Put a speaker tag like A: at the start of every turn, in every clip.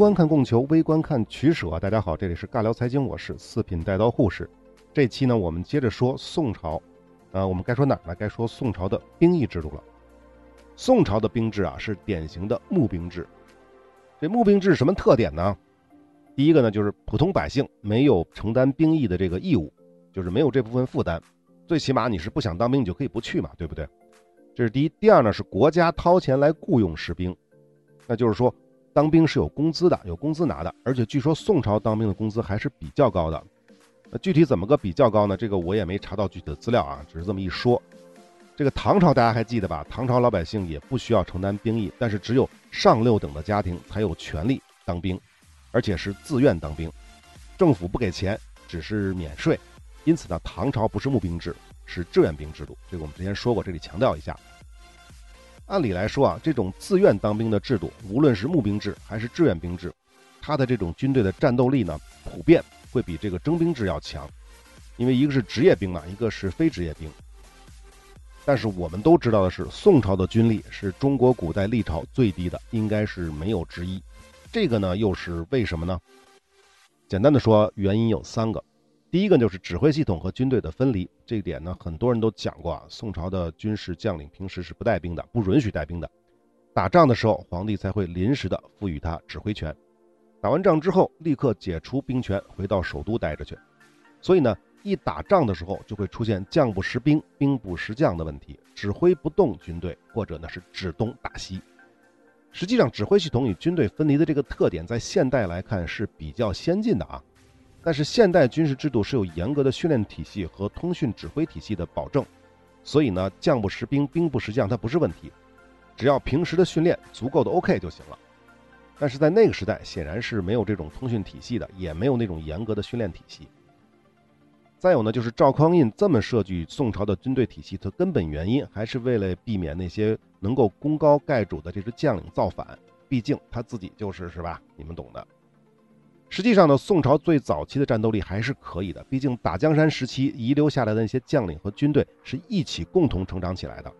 A: 观看供求，微观看取舍。大家好，这里是尬聊财经，我是四品带刀护士。这期呢，我们接着说宋朝。呃，我们该说哪呢？该说宋朝的兵役制度了。宋朝的兵制啊，是典型的募兵制。这募兵制什么特点呢？第一个呢，就是普通百姓没有承担兵役的这个义务，就是没有这部分负担。最起码你是不想当兵，你就可以不去嘛，对不对？这是第一。第二呢，是国家掏钱来雇佣士兵，那就是说。当兵是有工资的，有工资拿的，而且据说宋朝当兵的工资还是比较高的。那具体怎么个比较高呢？这个我也没查到具体的资料啊，只是这么一说。这个唐朝大家还记得吧？唐朝老百姓也不需要承担兵役，但是只有上六等的家庭才有权利当兵，而且是自愿当兵，政府不给钱，只是免税。因此呢，唐朝不是募兵制，是志愿兵制度。这个我们之前说过，这里强调一下。按理来说啊，这种自愿当兵的制度，无论是募兵制还是志愿兵制，它的这种军队的战斗力呢，普遍会比这个征兵制要强，因为一个是职业兵嘛，一个是非职业兵。但是我们都知道的是，宋朝的军力是中国古代历朝最低的，应该是没有之一。这个呢，又是为什么呢？简单的说，原因有三个。第一个就是指挥系统和军队的分离，这一点呢，很多人都讲过啊。宋朝的军事将领平时是不带兵的，不允许带兵的。打仗的时候，皇帝才会临时的赋予他指挥权。打完仗之后，立刻解除兵权，回到首都待着去。所以呢，一打仗的时候，就会出现将不识兵、兵不识将的问题，指挥不动军队，或者呢是指东打西。实际上，指挥系统与军队分离的这个特点，在现代来看是比较先进的啊。但是现代军事制度是有严格的训练体系和通讯指挥体系的保证，所以呢，将不识兵，兵不识将，它不是问题，只要平时的训练足够的 OK 就行了。但是在那个时代，显然是没有这种通讯体系的，也没有那种严格的训练体系。再有呢，就是赵匡胤这么设计宋朝的军队体系的根本原因，还是为了避免那些能够功高盖主的这支将领造反，毕竟他自己就是是吧？你们懂的。实际上呢，宋朝最早期的战斗力还是可以的，毕竟打江山时期遗留下来的那些将领和军队是一起共同成长起来的。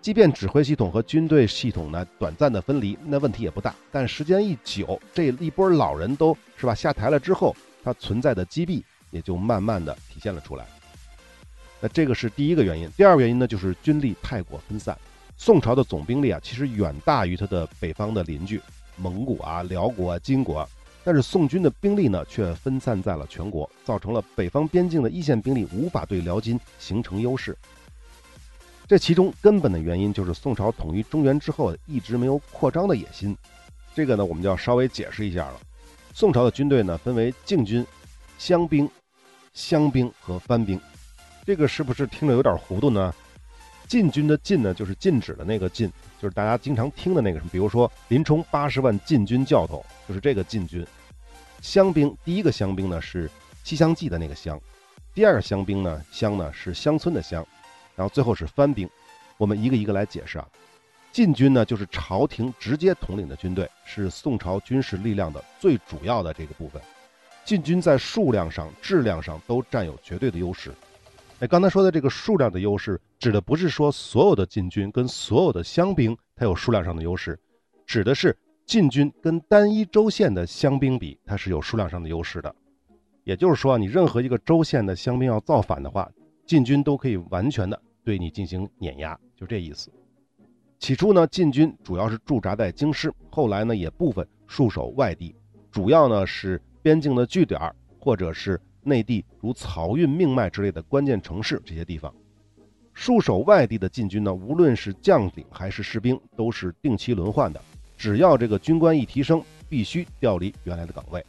A: 即便指挥系统和军队系统呢短暂的分离，那问题也不大。但时间一久，这一波老人都是吧下台了之后，它存在的积弊也就慢慢的体现了出来。那这个是第一个原因。第二个原因呢，就是军力太过分散。宋朝的总兵力啊，其实远大于它的北方的邻居蒙古啊、辽国、啊、金国。但是宋军的兵力呢，却分散在了全国，造成了北方边境的一线兵力无法对辽金形成优势。这其中根本的原因就是宋朝统一中原之后一直没有扩张的野心。这个呢，我们就要稍微解释一下了。宋朝的军队呢，分为禁军、乡兵、乡兵和番兵。这个是不是听着有点糊涂呢？禁军的禁呢，就是禁止的那个禁。就是大家经常听的那个什么，比如说林冲八十万禁军教头，就是这个禁军。乡兵第一个乡兵呢是《西厢记》的那个乡，第二个乡兵呢乡呢是乡村的乡，然后最后是番兵。我们一个一个来解释啊。禁军呢就是朝廷直接统领的军队，是宋朝军事力量的最主要的这个部分。禁军在数量上、质量上都占有绝对的优势。哎，刚才说的这个数量的优势，指的不是说所有的禁军跟所有的乡兵它有数量上的优势，指的是禁军跟单一州县的乡兵比，它是有数量上的优势的。也就是说，你任何一个州县的乡兵要造反的话，禁军都可以完全的对你进行碾压，就这意思。起初呢，禁军主要是驻扎在京师，后来呢，也部分戍守外地，主要呢是边境的据点或者是。内地如漕运命脉之类的关键城市，这些地方戍守外地的禁军呢，无论是将领还是士兵，都是定期轮换的。只要这个军官一提升，必须调离原来的岗位。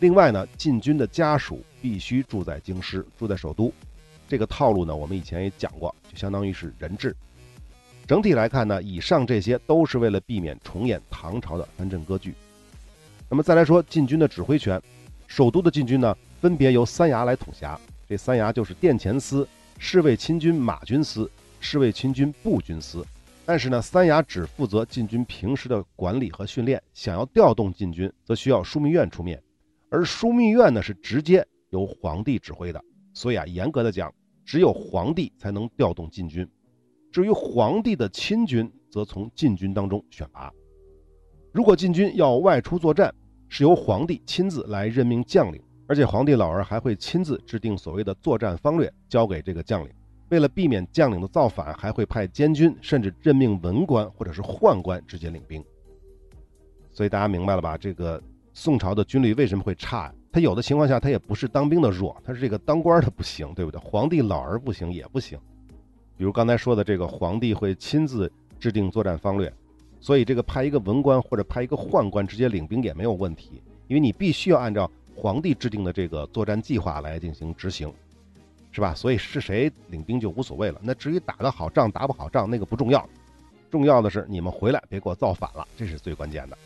A: 另外呢，禁军的家属必须住在京师，住在首都。这个套路呢，我们以前也讲过，就相当于是人质。整体来看呢，以上这些都是为了避免重演唐朝的藩镇割据。那么再来说禁军的指挥权，首都的禁军呢？分别由三衙来统辖，这三衙就是殿前司、侍卫亲军马军司、侍卫亲军步军司。但是呢，三衙只负责禁军平时的管理和训练，想要调动禁军，则需要枢密院出面。而枢密院呢，是直接由皇帝指挥的，所以啊，严格的讲，只有皇帝才能调动禁军。至于皇帝的亲军，则从禁军当中选拔。如果禁军要外出作战，是由皇帝亲自来任命将领，而且皇帝老儿还会亲自制定所谓的作战方略，交给这个将领。为了避免将领的造反，还会派监军甚至任命文官或者是宦官直接领兵。所以大家明白了吧？这个宋朝的军力为什么会差？他有的情况下他也不是当兵的弱，他是这个当官的不行，对不对？皇帝老儿不行也不行。比如刚才说的这个皇帝会亲自制定作战方略。所以，这个派一个文官或者派一个宦官直接领兵也没有问题，因为你必须要按照皇帝制定的这个作战计划来进行执行，是吧？所以是谁领兵就无所谓了。那至于打得好仗打不好仗，那个不重要，重要的是你们回来别给我造反了，这是最关键的，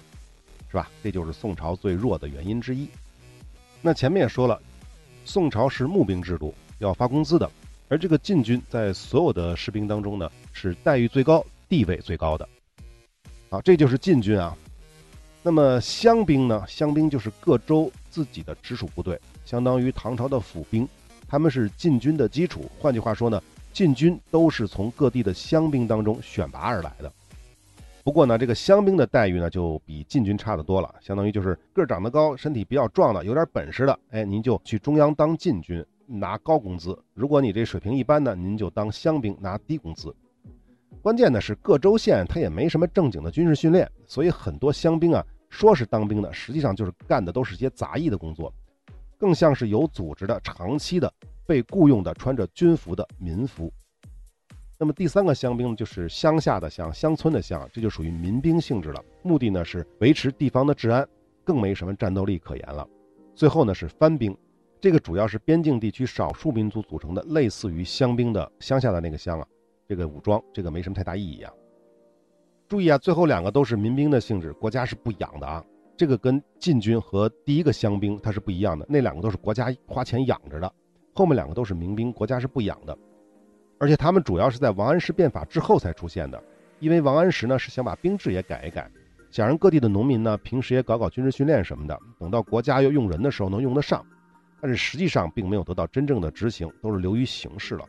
A: 是吧？这就是宋朝最弱的原因之一。那前面也说了，宋朝是募兵制度，要发工资的，而这个禁军在所有的士兵当中呢，是待遇最高、地位最高的。啊，这就是禁军啊。那么乡兵呢？乡兵就是各州自己的直属部队，相当于唐朝的府兵，他们是禁军的基础。换句话说呢，禁军都是从各地的乡兵当中选拔而来的。不过呢，这个乡兵的待遇呢，就比禁军差得多了。相当于就是个儿长得高、身体比较壮的、有点本事的，哎，您就去中央当禁军，拿高工资；如果你这水平一般呢，您就当乡兵，拿低工资。关键呢是，各州县他也没什么正经的军事训练，所以很多乡兵啊，说是当兵的，实际上就是干的都是些杂役的工作，更像是有组织的、长期的被雇佣的穿着军服的民夫。那么第三个乡兵就是乡下的乡、乡村的乡，这就属于民兵性质了，目的呢是维持地方的治安，更没什么战斗力可言了。最后呢是番兵，这个主要是边境地区少数民族组成的，类似于乡兵的乡下的那个乡啊。这个武装，这个没什么太大意义啊。注意啊，最后两个都是民兵的性质，国家是不养的啊。这个跟禁军和第一个乡兵它是不一样的，那两个都是国家花钱养着的，后面两个都是民兵，国家是不养的。而且他们主要是在王安石变法之后才出现的，因为王安石呢是想把兵制也改一改，想让各地的农民呢平时也搞搞军事训练什么的，等到国家要用人的时候能用得上。但是实际上并没有得到真正的执行，都是流于形式了。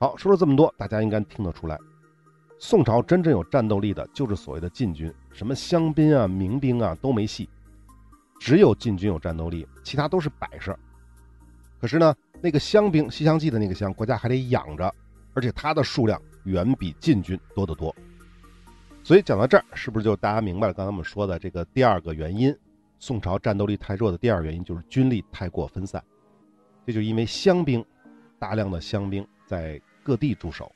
A: 好，说了这么多，大家应该听得出来，宋朝真正有战斗力的就是所谓的禁军，什么乡兵啊、民兵啊都没戏，只有禁军有战斗力，其他都是摆设。可是呢，那个乡兵，《西厢记》的那个乡，国家还得养着，而且它的数量远比禁军多得多。所以讲到这儿，是不是就大家明白了刚才我们说的这个第二个原因？宋朝战斗力太弱的第二原因就是军力太过分散，这就因为乡兵，大量的乡兵在。各地驻守，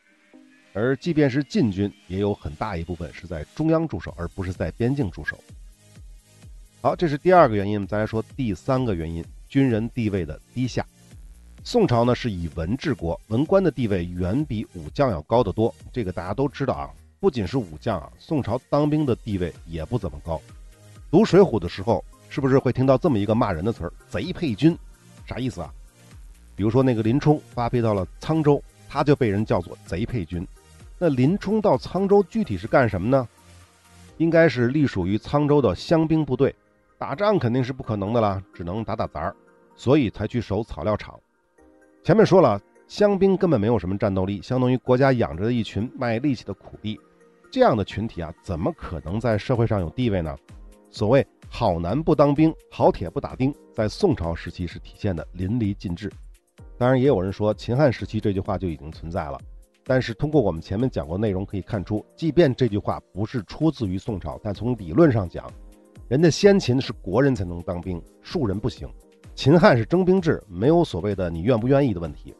A: 而即便是禁军，也有很大一部分是在中央驻守，而不是在边境驻守。好，这是第二个原因。再来说第三个原因，军人地位的低下。宋朝呢是以文治国，文官的地位远比武将要高得多。这个大家都知道啊。不仅是武将啊，宋朝当兵的地位也不怎么高。读《水浒》的时候，是不是会听到这么一个骂人的词儿“贼配军”？啥意思啊？比如说那个林冲发配到了沧州。他就被人叫做贼配军。那林冲到沧州具体是干什么呢？应该是隶属于沧州的乡兵部队，打仗肯定是不可能的啦，只能打打杂儿，所以才去守草料场。前面说了，乡兵根本没有什么战斗力，相当于国家养着的一群卖力气的苦力。这样的群体啊，怎么可能在社会上有地位呢？所谓“好男不当兵，好铁不打钉”，在宋朝时期是体现的淋漓尽致。当然，也有人说秦汉时期这句话就已经存在了，但是通过我们前面讲过内容可以看出，即便这句话不是出自于宋朝，但从理论上讲，人家先秦是国人才能当兵，庶人不行；秦汉是征兵制，没有所谓的你愿不愿意的问题；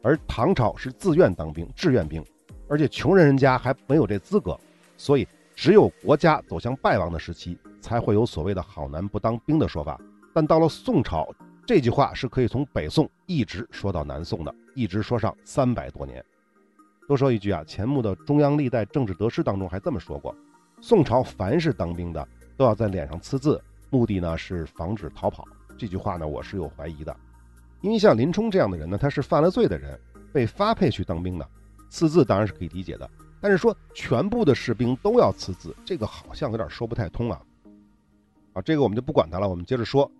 A: 而唐朝是自愿当兵，志愿兵，而且穷人人家还没有这资格，所以只有国家走向败亡的时期，才会有所谓的好男不当兵的说法。但到了宋朝。这句话是可以从北宋一直说到南宋的，一直说上三百多年。多说一句啊，钱穆的《中央历代政治得失》当中还这么说过：宋朝凡是当兵的都要在脸上刺字，目的呢是防止逃跑。这句话呢，我是有怀疑的，因为像林冲这样的人呢，他是犯了罪的人，被发配去当兵的，刺字当然是可以理解的。但是说全部的士兵都要刺字，这个好像有点说不太通啊。啊，这个我们就不管他了，我们接着说。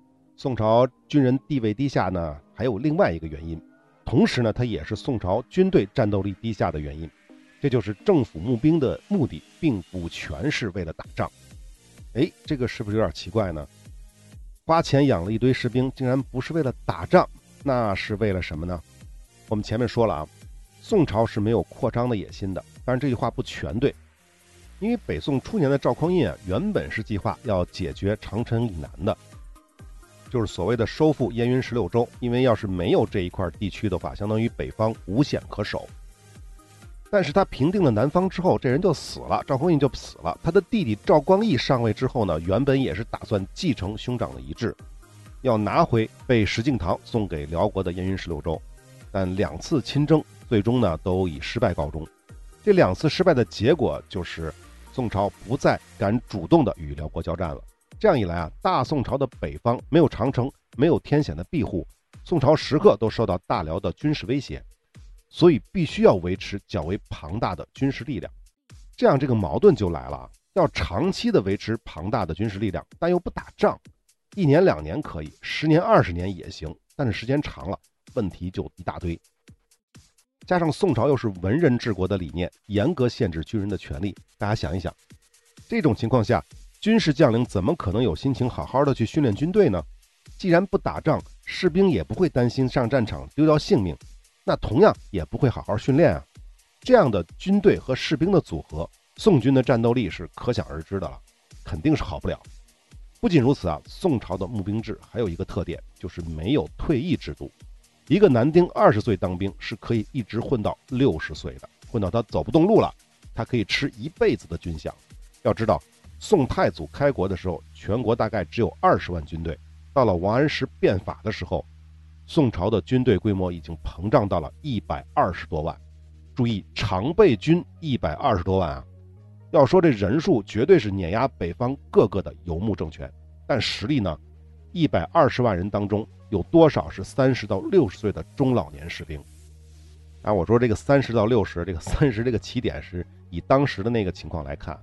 A: 宋朝军人地位低下呢，还有另外一个原因，同时呢，它也是宋朝军队战斗力低下的原因。这就是政府募兵的目的并不全是为了打仗。哎，这个是不是有点奇怪呢？花钱养了一堆士兵，竟然不是为了打仗，那是为了什么呢？我们前面说了啊，宋朝是没有扩张的野心的。当然这句话不全对，因为北宋初年的赵匡胤啊，原本是计划要解决长城以南的，就是所谓的收复燕云十六州。因为要是没有这一块地区的话，相当于北方无险可守。但是他平定了南方之后，这人就死了，赵匡胤就死了。他的弟弟赵光义上位之后呢，原本也是打算继承兄长的遗志，要拿回被石敬瑭送给辽国的燕云十六州。但两次亲征最终呢都以失败告终。这两次失败的结果就是，宋朝不再敢主动的与辽国交战了。这样一来啊，大宋朝的北方没有长城，没有天险的庇护，宋朝时刻都受到大辽的军事威胁。所以必须要维持较为庞大的军事力量，这样这个矛盾就来了啊。要长期的维持庞大的军事力量，但又不打仗，一年两年可以，十年二十年也行，但是时间长了，问题就一大堆。加上宋朝又是文人治国的理念，严格限制军人的权利。大家想一想，这种情况下，军事将领怎么可能有心情好好的去训练军队呢？既然不打仗，士兵也不会担心上战场丢掉性命。那同样也不会好好训练啊！这样的军队和士兵的组合，宋军的战斗力是可想而知的了，肯定是好不了。不仅如此啊，宋朝的募兵制还有一个特点，就是没有退役制度。一个男丁二十岁当兵是可以一直混到六十岁的，混到他走不动路了，他可以吃一辈子的军饷。要知道，宋太祖开国的时候，全国大概只有二十万军队，到了王安石变法的时候。宋朝的军队规模已经膨胀到了一百二十多万，注意常备军一百二十多万啊！要说这人数绝对是碾压北方各个的游牧政权，但实力呢？一百二十万人当中有多少是三十到六十岁的中老年士兵？啊，我说这个三十到六十，这个三十这个起点是以当时的那个情况来看，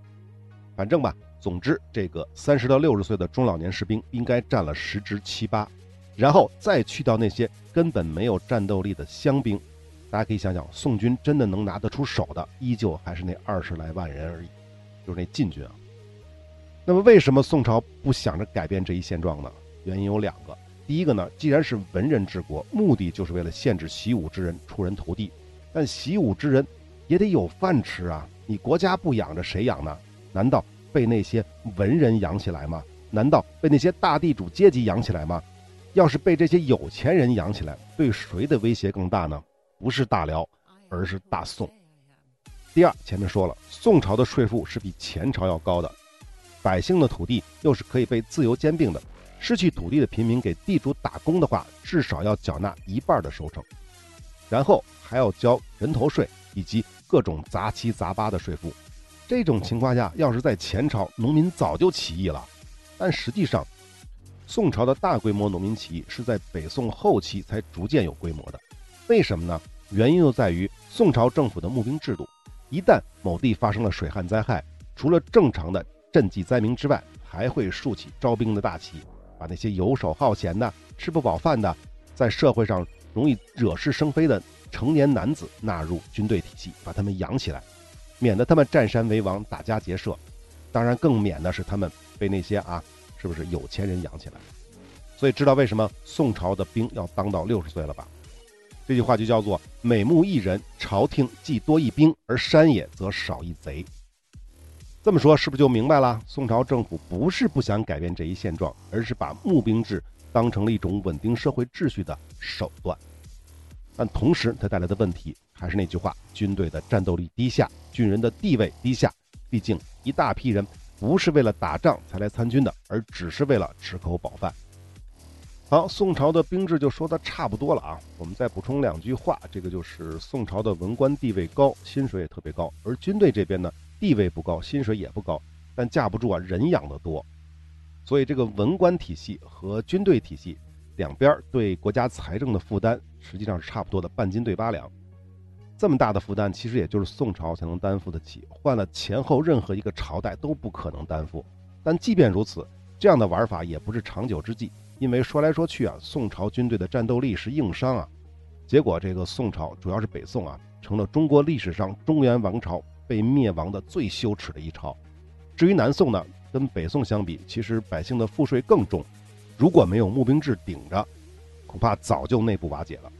A: 反正吧，总之这个三十到六十岁的中老年士兵应该占了十之七八。然后再去掉那些根本没有战斗力的乡兵，大家可以想想，宋军真的能拿得出手的，依旧还是那二十来万人而已，就是那禁军啊。那么为什么宋朝不想着改变这一现状呢？原因有两个。第一个呢，既然是文人治国，目的就是为了限制习武之人出人头地，但习武之人也得有饭吃啊！你国家不养着谁养呢？难道被那些文人养起来吗？难道被那些大地主阶级养起来吗？要是被这些有钱人养起来，对谁的威胁更大呢？不是大辽，而是大宋。第二，前面说了，宋朝的税赋是比前朝要高的，百姓的土地又是可以被自由兼并的，失去土地的平民给地主打工的话，至少要缴纳一半的收成，然后还要交人头税以及各种杂七杂八的税赋。这种情况下，要是在前朝，农民早就起义了，但实际上。宋朝的大规模农民起义是在北宋后期才逐渐有规模的，为什么呢？原因就在于宋朝政府的募兵制度，一旦某地发生了水旱灾害，除了正常的赈济灾民之外，还会竖起招兵的大旗，把那些游手好闲的、吃不饱饭的，在社会上容易惹是生非的成年男子纳入军队体系，把他们养起来，免得他们占山为王、打家劫舍。当然，更免的是他们被那些啊。是不是有钱人养起来？所以知道为什么宋朝的兵要当到六十岁了吧？这句话就叫做“每募一人，朝廷既多一兵，而山野则少一贼”。这么说是不是就明白了？宋朝政府不是不想改变这一现状，而是把募兵制当成了一种稳定社会秩序的手段。但同时，它带来的问题还是那句话：军队的战斗力低下，军人的地位低下。毕竟一大批人。不是为了打仗才来参军的，而只是为了吃口饱饭。好，宋朝的兵制就说的差不多了啊，我们再补充两句话。这个就是宋朝的文官地位高，薪水也特别高，而军队这边呢，地位不高，薪水也不高，但架不住啊人养的多，所以这个文官体系和军队体系两边对国家财政的负担实际上是差不多的，半斤对八两。这么大的负担，其实也就是宋朝才能担负得起，换了前后任何一个朝代都不可能担负。但即便如此，这样的玩法也不是长久之计，因为说来说去啊，宋朝军队的战斗力是硬伤啊。结果这个宋朝，主要是北宋啊，成了中国历史上中原王朝被灭亡的最羞耻的一朝。至于南宋呢，跟北宋相比，其实百姓的赋税更重。如果没有募兵制顶着，恐怕早就内部瓦解了。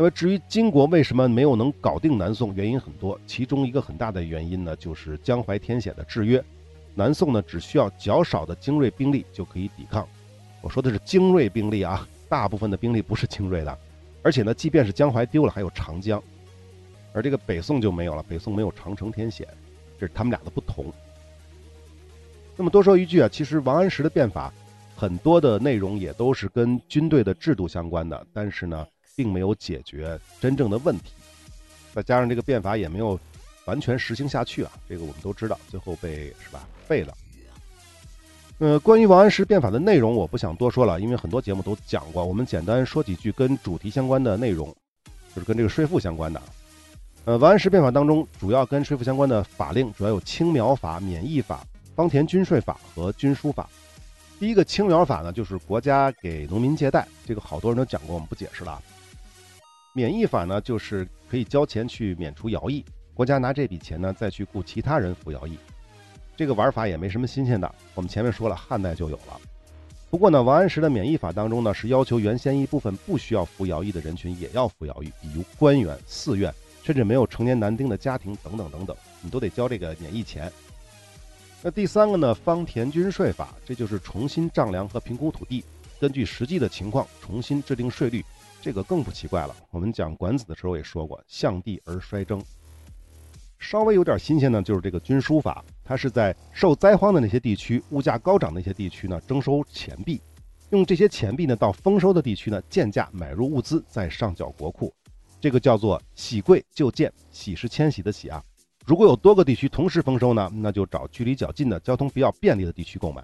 A: 那么至于金国为什么没有能搞定南宋，原因很多，其中一个很大的原因呢，就是江淮天险的制约。南宋呢，只需要较少的精锐兵力就可以抵抗。我说的是精锐兵力啊，大部分的兵力不是精锐的。而且呢，即便是江淮丢了，还有长江，而这个北宋就没有了。北宋没有长城天险，这是他们俩的不同。那么多说一句啊，其实王安石的变法，很多的内容也都是跟军队的制度相关的，但是呢，并没有解决真正的问题。再加上这个变法也没有完全实行下去啊，这个我们都知道，最后被是吧废了。呃，关于王安石变法的内容，我不想多说了，因为很多节目都讲过。我们简单说几句跟主题相关的内容，就是跟这个税赋相关的。呃，王安石变法当中，主要跟税赋相关的法令主要有青苗法、免役法、方田均税法和均书法。第一个青苗法呢，就是国家给农民借贷，这个好多人都讲过，我们不解释了。免役法呢，就是可以交钱去免除徭役，国家拿这笔钱呢，再去雇其他人服徭役。这个玩法也没什么新鲜的，我们前面说了，汉代就有了。不过呢，王安石的免役法当中呢，是要求原先一部分不需要服徭役的人群也要服徭役，比如官员、寺院，甚至没有成年男丁的家庭等等等等，你都得交这个免役钱。那第三个呢，方田均税法，这就是重新丈量和评估土地，根据实际的情况重新制定税率，这个更不奇怪了。我们讲管子的时候也说过，向地而衰征。稍微有点新鲜呢，就是这个军书法，它是在受灾荒的那些地区、物价高涨的那些地区呢，征收钱币，用这些钱币呢，到丰收的地区呢，贱价买入物资，再上缴国库，这个叫做喜贵就贱，喜是迁徙的喜啊。如果有多个地区同时丰收呢，那就找距离较近的、交通比较便利的地区购买，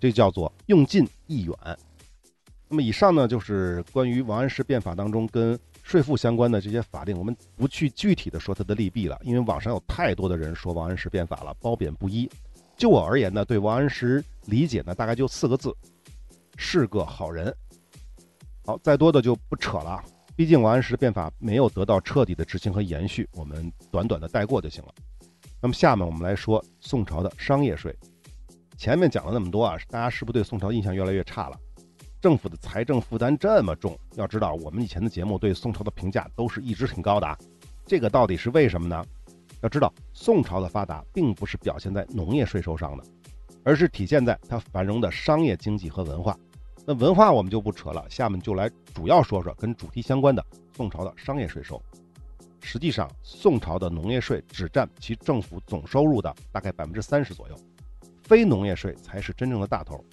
A: 这叫做用近易远。那么以上呢，就是关于王安石变法当中跟税赋相关的这些法令，我们不去具体的说它的利弊了，因为网上有太多的人说王安石变法了，褒贬不一。就我而言呢，对王安石理解呢，大概就四个字：是个好人。好，再多的就不扯了，毕竟王安石变法没有得到彻底的执行和延续，我们短短的带过就行了。那么下面我们来说宋朝的商业税。前面讲了那么多啊，大家是不是对宋朝印象越来越差了？政府的财政负担这么重，要知道我们以前的节目对宋朝的评价都是一直挺高的啊。这个到底是为什么呢？要知道宋朝的发达并不是表现在农业税收上的，而是体现在它繁荣的商业经济和文化。那文化我们就不扯了，下面就来主要说说跟主题相关的宋朝的商业税收。实际上，宋朝的农业税只占其政府总收入的大概百分之三十左右，非农业税才是真正的大头。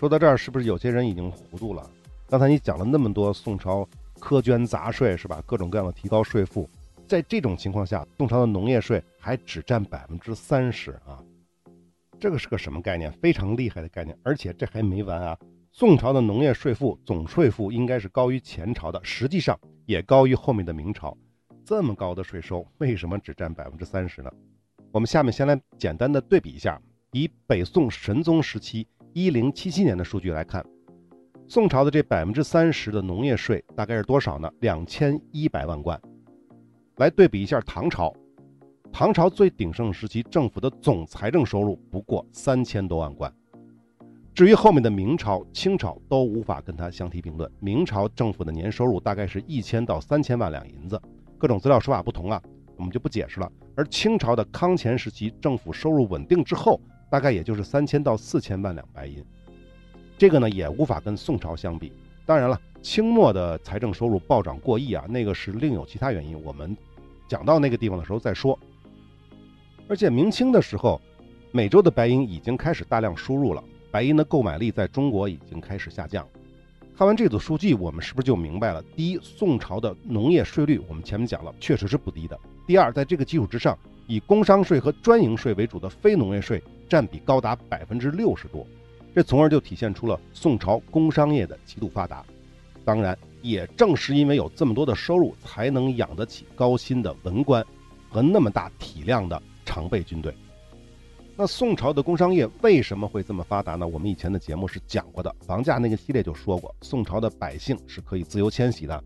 A: 说到这儿，是不是有些人已经糊涂了？刚才你讲了那么多宋朝苛捐杂税，是吧？各种各样的提高税负，在这种情况下，宋朝的农业税还只占百分之三十啊！这个是个什么概念？非常厉害的概念，而且这还没完啊！宋朝的农业税负总税负应该是高于前朝的，实际上也高于后面的明朝。这么高的税收，为什么只占百分之三十呢？我们下面先来简单的对比一下，以北宋神宗时期。一零七七年的数据来看，宋朝的这百分之三十的农业税大概是多少呢？两千一百万贯。来对比一下唐朝，唐朝最鼎盛时期政府的总财政收入不过三千多万贯。至于后面的明朝、清朝都无法跟它相提并论。明朝政府的年收入大概是一千到三千万两银子，各种资料说法不同啊，我们就不解释了。而清朝的康乾时期政府收入稳定之后。大概也就是三千到四千万两白银，这个呢也无法跟宋朝相比。当然了，清末的财政收入暴涨过亿啊，那个是另有其他原因，我们讲到那个地方的时候再说。而且明清的时候，美洲的白银已经开始大量输入了，白银的购买力在中国已经开始下降。看完这组数据，我们是不是就明白了？第一，宋朝的农业税率我们前面讲了，确实是不低的。第二，在这个基础之上，以工商税和专营税为主的非农业税。占比高达百分之六十多，这从而就体现出了宋朝工商业的极度发达。当然，也正是因为有这么多的收入，才能养得起高薪的文官和那么大体量的常备军队。那宋朝的工商业为什么会这么发达呢？我们以前的节目是讲过的，房价那个系列就说过，宋朝的百姓是可以自由迁徙的。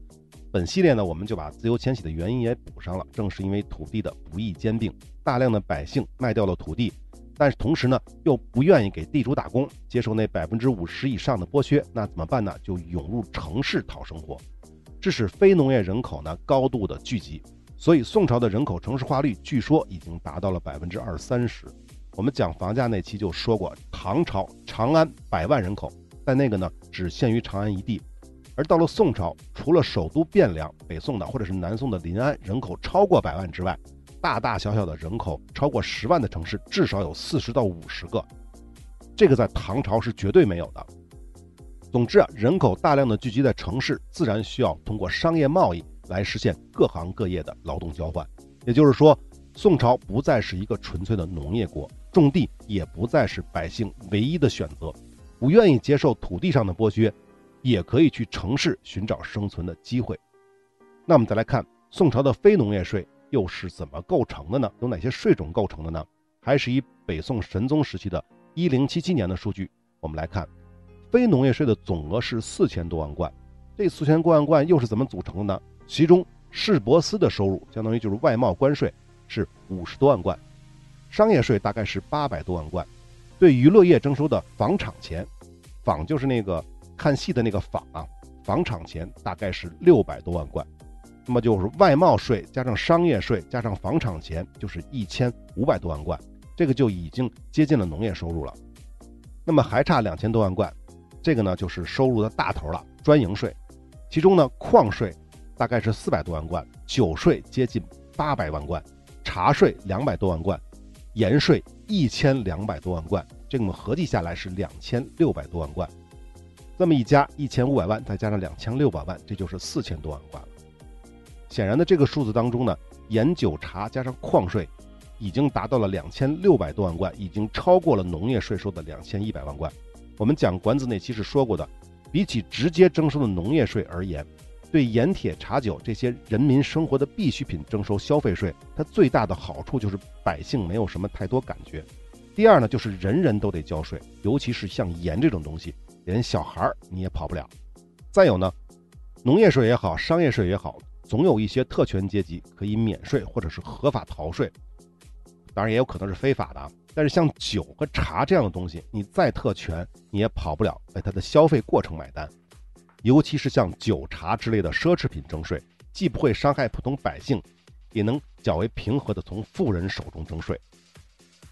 A: 本系列呢，我们就把自由迁徙的原因也补上了。正是因为土地的不易兼并，大量的百姓卖掉了土地。但是同时呢，又不愿意给地主打工，接受那百分之五十以上的剥削，那怎么办呢？就涌入城市讨生活，致使非农业人口呢高度的聚集。所以宋朝的人口城市化率据说已经达到了百分之二三十。我们讲房价那期就说过，唐朝长安百万人口，但那个呢只限于长安一地，而到了宋朝，除了首都汴梁、北宋的或者是南宋的临安人口超过百万之外，大大小小的人口超过十万的城市至少有四十到五十个，这个在唐朝是绝对没有的。总之啊，人口大量的聚集在城市，自然需要通过商业贸易来实现各行各业的劳动交换。也就是说，宋朝不再是一个纯粹的农业国，种地也不再是百姓唯一的选择。不愿意接受土地上的剥削，也可以去城市寻找生存的机会。那我们再来看宋朝的非农业税。又是怎么构成的呢？有哪些税种构成的呢？还是以北宋神宗时期的1077年的数据，我们来看，非农业税的总额是四千多万贯。这四千多万贯又是怎么组成的呢？其中市舶司的收入，相当于就是外贸关税，是五十多万贯，商业税大概是八百多万贯，对娱乐业征收的房场钱，坊就是那个看戏的那个坊啊，房场钱大概是六百多万贯。那么就是外贸税加上商业税加上房产钱，就是一千五百多万贯，这个就已经接近了农业收入了。那么还差两千多万贯，这个呢就是收入的大头了，专营税。其中呢，矿税大概是四百多万贯，酒税接近八百万贯，茶税两百多万贯，盐税一千两百多万贯，这个我们合计下来是两千六百多万贯。这么一加一千五百万，再加上两千六百万，这就是四千多万贯。显然的，这个数字当中呢，盐酒茶加上矿税，已经达到了两千六百多万贯，已经超过了农业税收的两千一百万贯。我们讲管子那期是说过的，比起直接征收的农业税而言，对盐铁茶酒这些人民生活的必需品征收消费税，它最大的好处就是百姓没有什么太多感觉。第二呢，就是人人都得交税，尤其是像盐这种东西，连小孩儿你也跑不了。再有呢，农业税也好，商业税也好。总有一些特权阶级可以免税或者是合法逃税，当然也有可能是非法的。但是像酒和茶这样的东西，你再特权你也跑不了为它的消费过程买单。尤其是像酒茶之类的奢侈品征税，既不会伤害普通百姓，也能较为平和的从富人手中征税。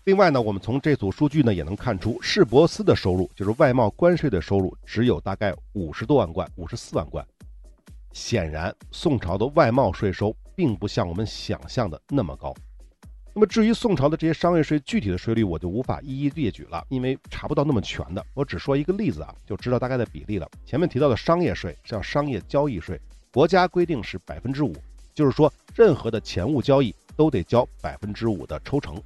A: 另外呢，我们从这组数据呢也能看出，市舶司的收入就是外贸关税的收入只有大概五十多万贯，五十四万贯。显然，宋朝的外贸税收并不像我们想象的那么高。那么，至于宋朝的这些商业税具体的税率，我就无法一一列举了，因为查不到那么全的。我只说一个例子啊，就知道大概的比例了。前面提到的商业税，叫商业交易税，国家规定是百分之五，就是说，任何的钱物交易都得交百分之五的抽成。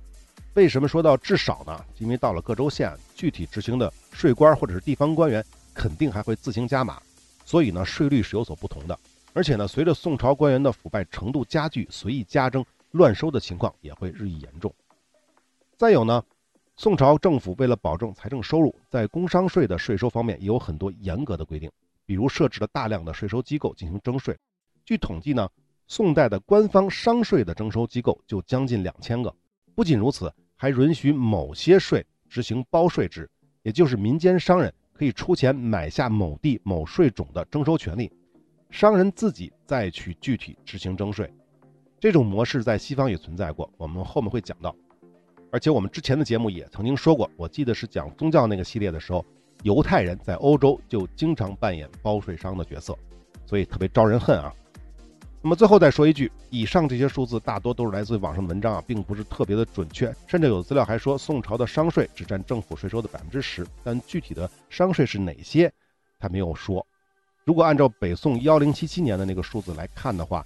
A: 为什么说到至少呢？因为到了各州县，具体执行的税官或者是地方官员，肯定还会自行加码。所以呢，税率是有所不同的，而且呢，随着宋朝官员的腐败程度加剧，随意加征、乱收的情况也会日益严重。再有呢，宋朝政府为了保证财政收入，在工商税的税收方面也有很多严格的规定，比如设置了大量的税收机构进行征税。据统计呢，宋代的官方商税的征收机构就将近两千个。不仅如此，还允许某些税执行包税制，也就是民间商人。可以出钱买下某地某税种的征收权利，商人自己再去具体执行征税。这种模式在西方也存在过，我们后面会讲到。而且我们之前的节目也曾经说过，我记得是讲宗教那个系列的时候，犹太人在欧洲就经常扮演包税商的角色，所以特别招人恨啊。那么最后再说一句，以上这些数字大多都是来自于网上的文章啊，并不是特别的准确，甚至有资料还说宋朝的商税只占政府税收的百分之十，但具体的商税是哪些，他没有说。如果按照北宋幺零七七年的那个数字来看的话，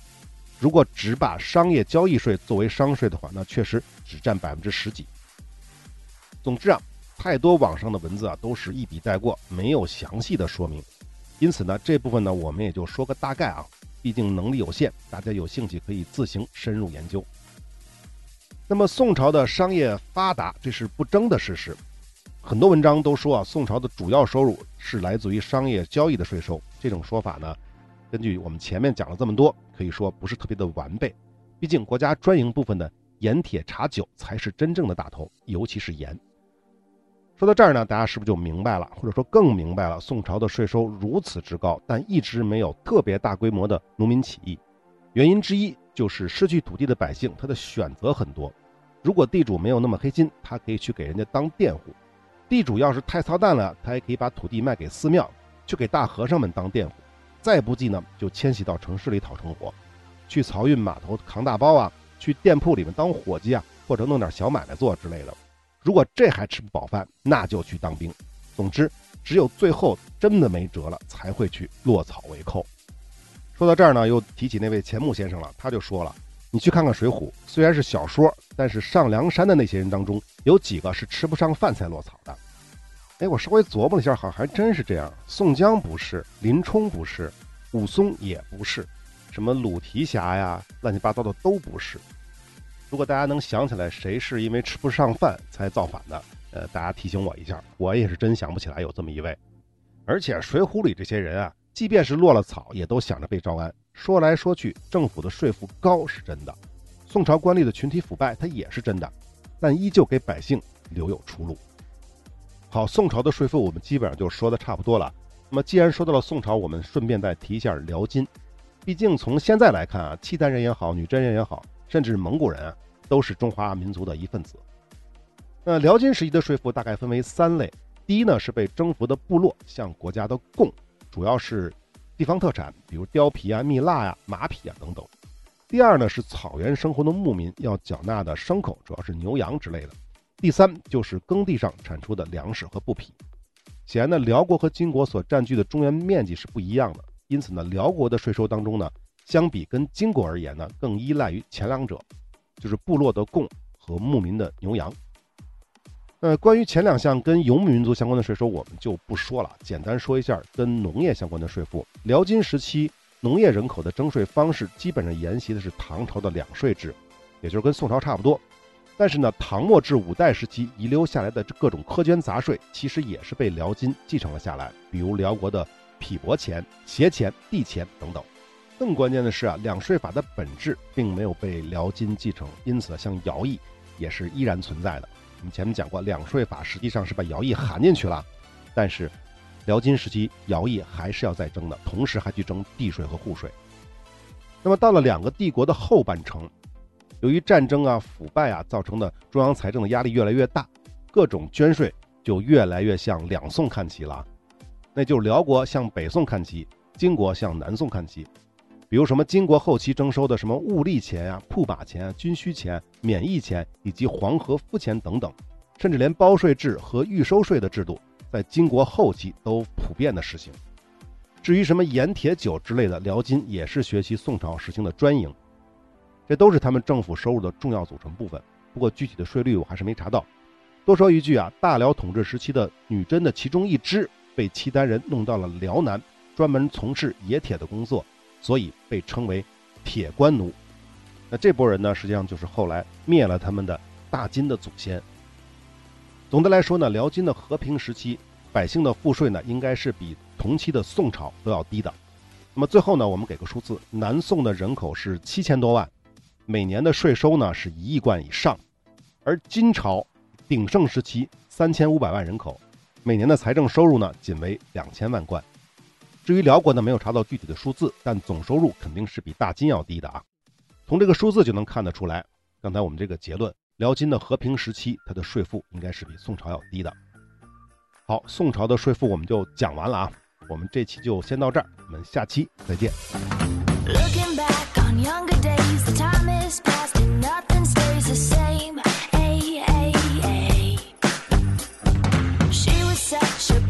A: 如果只把商业交易税作为商税的话，那确实只占百分之十几。总之啊，太多网上的文字啊都是一笔带过，没有详细的说明，因此呢，这部分呢我们也就说个大概啊。毕竟能力有限，大家有兴趣可以自行深入研究。那么宋朝的商业发达，这是不争的事实。很多文章都说啊，宋朝的主要收入是来自于商业交易的税收。这种说法呢，根据我们前面讲了这么多，可以说不是特别的完备。毕竟国家专营部分的盐铁茶酒才是真正的大头，尤其是盐。说到这儿呢，大家是不是就明白了，或者说更明白了？宋朝的税收如此之高，但一直没有特别大规模的农民起义，原因之一就是失去土地的百姓，他的选择很多。如果地主没有那么黑心，他可以去给人家当佃户；地主要是太操蛋了，他也可以把土地卖给寺庙，去给大和尚们当佃户。再不济呢，就迁徙到城市里讨生活，去漕运码头扛大包啊，去店铺里面当伙计啊，或者弄点小买卖做之类的。如果这还吃不饱饭，那就去当兵。总之，只有最后真的没辙了，才会去落草为寇。说到这儿呢，又提起那位钱穆先生了。他就说了：“你去看看《水浒》，虽然是小说，但是上梁山的那些人当中，有几个是吃不上饭才落草的？”哎，我稍微琢磨了一下，好像还真是这样。宋江不是，林冲不是，武松也不是，什么鲁提辖呀，乱七八糟的都不是。如果大家能想起来谁是因为吃不上饭才造反的，呃，大家提醒我一下，我也是真想不起来有这么一位。而且《水浒》里这些人啊，即便是落了草，也都想着被招安。说来说去，政府的税负高是真的，宋朝官吏的群体腐败它也是真的，但依旧给百姓留有出路。好，宋朝的税负我们基本上就说的差不多了。那么既然说到了宋朝，我们顺便再提一下辽金。毕竟从现在来看啊，契丹人也好，女真人也好。甚至蒙古人啊，都是中华民族的一份子。那辽金时期的税赋大概分为三类：第一呢是被征服的部落向国家的贡，主要是地方特产，比如貂皮啊、蜜蜡呀、马匹啊等等；第二呢是草原生活的牧民要缴纳的牲口，主要是牛羊之类的；第三就是耕地上产出的粮食和布匹。显然呢，辽国和金国所占据的中原面积是不一样的，因此呢，辽国的税收当中呢。相比跟金国而言呢，更依赖于前两者，就是部落的贡和牧民的牛羊。呃，关于前两项跟游牧民族相关的税收，我们就不说了，简单说一下跟农业相关的税负。辽金时期农业人口的征税方式基本上沿袭的是唐朝的两税制，也就是跟宋朝差不多。但是呢，唐末至五代时期遗留下来的这各种苛捐杂税，其实也是被辽金继承了下来，比如辽国的匹帛钱、鞋钱、地钱等等。更关键的是啊，两税法的本质并没有被辽金继承，因此像徭役也是依然存在的。我们前面讲过，两税法实际上是把徭役含进去了，但是辽金时期徭役还是要再征的，同时还去征地税和户税。那么到了两个帝国的后半程，由于战争啊、腐败啊造成的中央财政的压力越来越大，各种捐税就越来越向两宋看齐了，那就是辽国向北宋看齐，金国向南宋看齐。比如什么金国后期征收的什么物力钱啊、铺把钱、军需钱、免役钱以及黄河夫钱等等，甚至连包税制和预收税的制度，在金国后期都普遍的实行。至于什么盐铁酒之类的，辽金也是学习宋朝实行的专营，这都是他们政府收入的重要组成部分。不过具体的税率我还是没查到。多说一句啊，大辽统治时期的女真的其中一支被契丹人弄到了辽南，专门从事冶铁的工作。所以被称为铁官奴，那这波人呢，实际上就是后来灭了他们的大金的祖先。总的来说呢，辽金的和平时期，百姓的赋税呢，应该是比同期的宋朝都要低的。那么最后呢，我们给个数字，南宋的人口是七千多万，每年的税收呢是一亿贯以上，而金朝鼎盛时期三千五百万人口，每年的财政收入呢仅为两千万贯。至于辽国呢，没有查到具体的数字，但总收入肯定是比大金要低的啊。从这个数字就能看得出来，刚才我们这个结论，辽金的和平时期，它的税负应该是比宋朝要低的。好，宋朝的税负我们就讲完了啊，我们这期就先到这儿，我们下期再见。She was such a